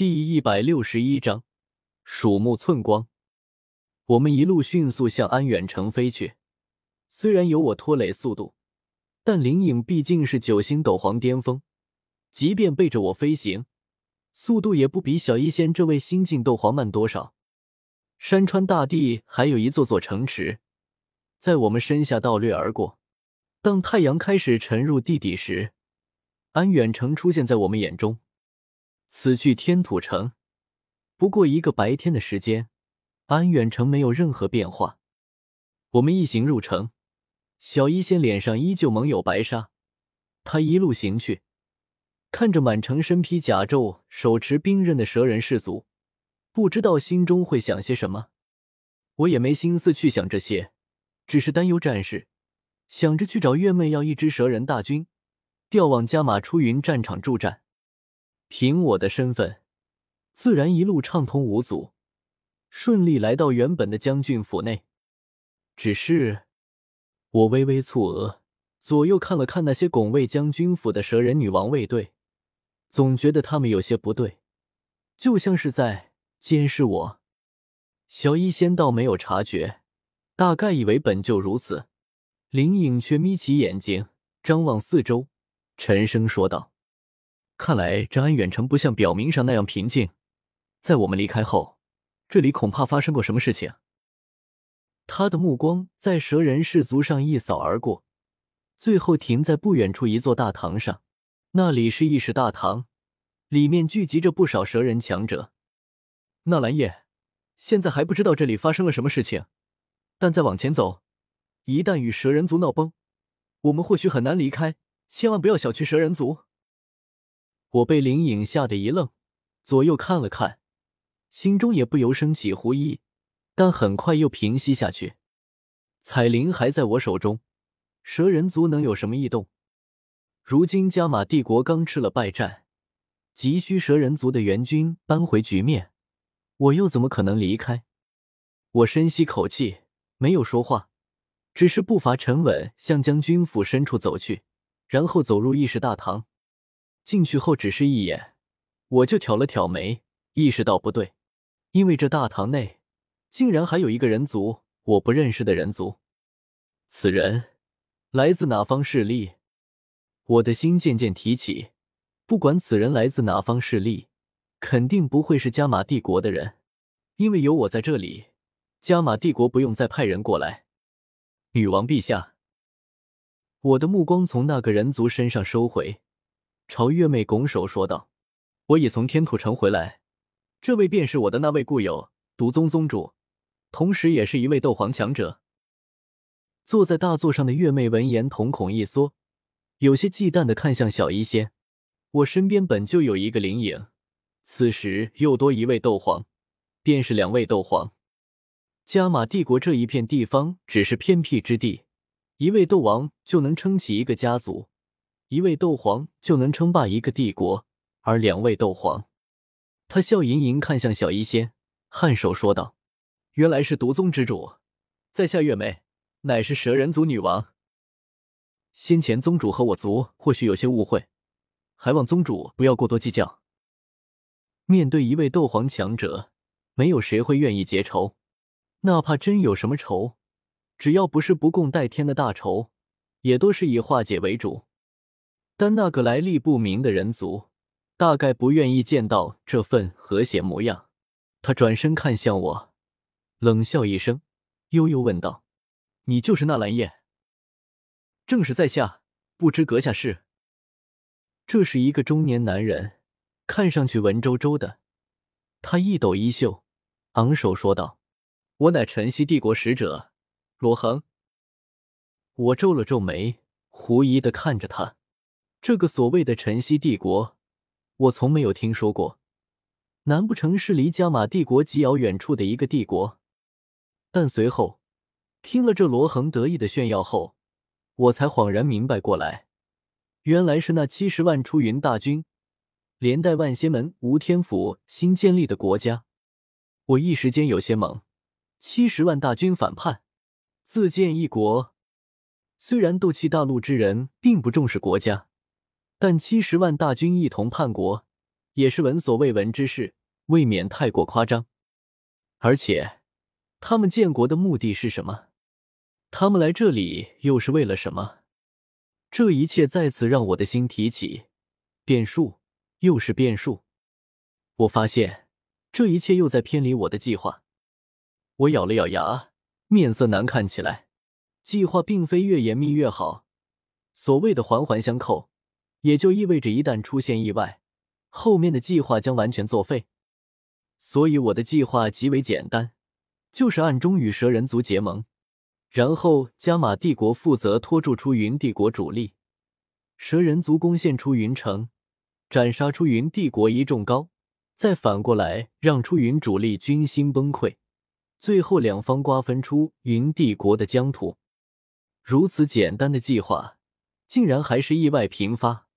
第一百六十一章，鼠目寸光。我们一路迅速向安远城飞去，虽然有我拖累速度，但灵影毕竟是九星斗皇巅峰，即便背着我飞行，速度也不比小医仙这位新晋斗皇慢多少。山川大地，还有一座座城池，在我们身下倒掠而过。当太阳开始沉入地底时，安远城出现在我们眼中。此去天土城，不过一个白天的时间，安远城没有任何变化。我们一行入城，小医仙脸上依旧蒙有白纱。他一路行去，看着满城身披甲胄、手持兵刃的蛇人氏族，不知道心中会想些什么。我也没心思去想这些，只是担忧战事，想着去找月妹要一支蛇人大军，调往加马出云战场助战。凭我的身份，自然一路畅通无阻，顺利来到原本的将军府内。只是我微微蹙额，左右看了看那些拱卫将军府的蛇人女王卫队，总觉得他们有些不对，就像是在监视我。小医仙倒没有察觉，大概以为本就如此。灵影却眯起眼睛，张望四周，沉声说道。看来这安远城不像表明上那样平静，在我们离开后，这里恐怕发生过什么事情。他的目光在蛇人氏族上一扫而过，最后停在不远处一座大堂上。那里是议事大堂，里面聚集着不少蛇人强者。纳兰叶，现在还不知道这里发生了什么事情，但再往前走，一旦与蛇人族闹崩，我们或许很难离开。千万不要小觑蛇人族。我被灵影吓得一愣，左右看了看，心中也不由升起狐疑，但很快又平息下去。彩铃还在我手中，蛇人族能有什么异动？如今加玛帝国刚吃了败战，急需蛇人族的援军扳回局面，我又怎么可能离开？我深吸口气，没有说话，只是步伐沉稳，向将军府深处走去，然后走入议事大堂。进去后只是一眼，我就挑了挑眉，意识到不对，因为这大堂内竟然还有一个人族，我不认识的人族。此人来自哪方势力？我的心渐渐提起，不管此人来自哪方势力，肯定不会是加玛帝国的人，因为有我在这里，加玛帝国不用再派人过来。女王陛下，我的目光从那个人族身上收回。朝月妹拱手说道：“我已从天土城回来，这位便是我的那位故友毒宗宗主，同时也是一位斗皇强者。”坐在大座上的月妹闻言，瞳孔一缩，有些忌惮的看向小医仙。我身边本就有一个灵影，此时又多一位斗皇，便是两位斗皇。加玛帝国这一片地方只是偏僻之地，一位斗王就能撑起一个家族。一位斗皇就能称霸一个帝国，而两位斗皇，他笑盈盈看向小医仙，颔首说道：“原来是毒宗之主，在下月妹，乃是蛇人族女王。先前宗主和我族或许有些误会，还望宗主不要过多计较。面对一位斗皇强者，没有谁会愿意结仇，哪怕真有什么仇，只要不是不共戴天的大仇，也都是以化解为主。”但那个来历不明的人族，大概不愿意见到这份和谐模样。他转身看向我，冷笑一声，悠悠问道：“你就是纳兰叶？”“正是在下，不知阁下是？”这是一个中年男人，看上去文绉绉的。他一抖衣袖，昂首说道：“我乃晨曦帝国使者，罗恒。”我皱了皱眉，狐疑的看着他。这个所谓的晨曦帝国，我从没有听说过。难不成是离加玛帝国极遥远处的一个帝国？但随后听了这罗恒得意的炫耀后，我才恍然明白过来，原来是那七十万出云大军，连带万仙门、吴天府新建立的国家。我一时间有些懵，七十万大军反叛，自建一国。虽然斗气大陆之人并不重视国家。但七十万大军一同叛国，也是闻所未闻之事，未免太过夸张。而且，他们建国的目的是什么？他们来这里又是为了什么？这一切再次让我的心提起变数，又是变数。我发现这一切又在偏离我的计划。我咬了咬牙，面色难看起来。计划并非越严密越好，所谓的环环相扣，也就意味着一旦出现意外，后面的计划将完全作废。所以我的计划极为简单，就是暗中与蛇人族结盟。然后加玛帝国负责拖住出云帝国主力，蛇人族攻陷出云城，斩杀出云帝国一众高，再反过来让出云主力军心崩溃，最后两方瓜分出云帝国的疆土。如此简单的计划，竟然还是意外频发。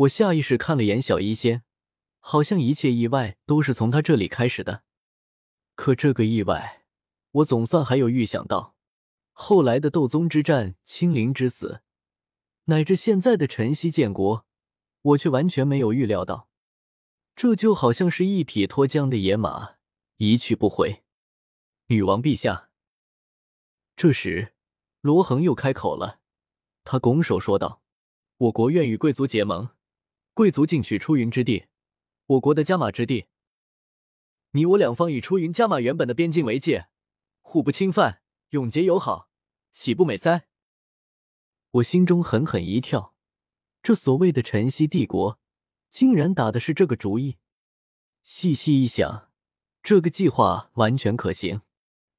我下意识看了眼小医仙，好像一切意外都是从他这里开始的。可这个意外，我总算还有预想到。后来的斗宗之战、青灵之死，乃至现在的晨曦建国，我却完全没有预料到。这就好像是一匹脱缰的野马，一去不回。女王陛下，这时罗恒又开口了，他拱手说道：“我国愿与贵族结盟，贵族进取出云之地，我国的加马之地。你我两方以出云加马原本的边境为界，互不侵犯，永结友好。”岂不美哉？我心中狠狠一跳，这所谓的晨曦帝国，竟然打的是这个主意。细细一想，这个计划完全可行，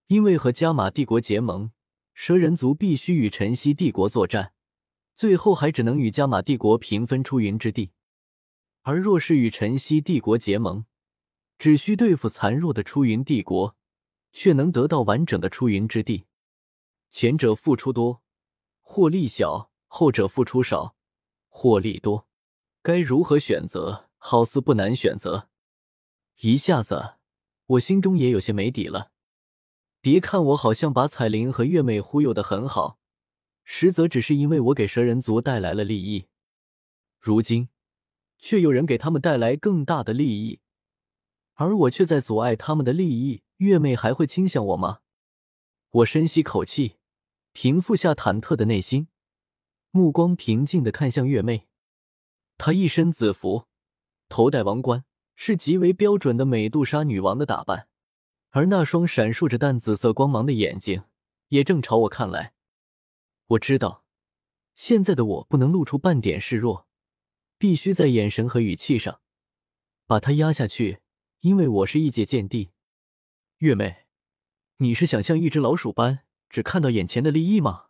因为和加玛帝国结盟，蛇人族必须与晨曦帝国作战，最后还只能与加玛帝国平分出云之地。而若是与晨曦帝国结盟，只需对付残弱的出云帝国，却能得到完整的出云之地。前者付出多，获利小；后者付出少，获利多。该如何选择？好似不难选择。一下子，我心中也有些没底了。别看我好像把彩铃和月妹忽悠的很好，实则只是因为我给蛇人族带来了利益。如今，却有人给他们带来更大的利益，而我却在阻碍他们的利益。月妹还会倾向我吗？我深吸口气。平复下忐忑的内心，目光平静的看向月妹。她一身紫服，头戴王冠，是极为标准的美杜莎女王的打扮，而那双闪烁着淡紫色光芒的眼睛也正朝我看来。我知道，现在的我不能露出半点示弱，必须在眼神和语气上把他压下去，因为我是异界剑帝。月妹，你是想像一只老鼠般？只看到眼前的利益吗？